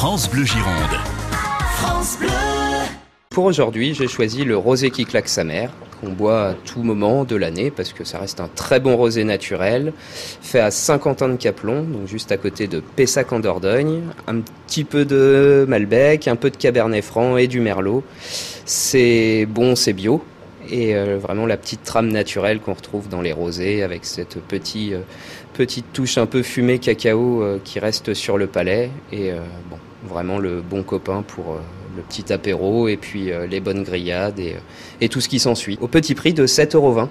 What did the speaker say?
France Bleu Gironde. France Bleu. Pour aujourd'hui, j'ai choisi le rosé qui claque sa mère, qu'on boit à tout moment de l'année parce que ça reste un très bon rosé naturel, fait à Saint-Quentin de Caplon, donc juste à côté de Pessac en Dordogne, un petit peu de Malbec, un peu de Cabernet Franc et du Merlot. C'est bon, c'est bio, et euh, vraiment la petite trame naturelle qu'on retrouve dans les rosés avec cette petite, euh, petite touche un peu fumée cacao euh, qui reste sur le palais et bon, vraiment le bon copain pour le petit apéro et puis les bonnes grillades et, tout ce qui s'ensuit. Au petit prix de 7,20€.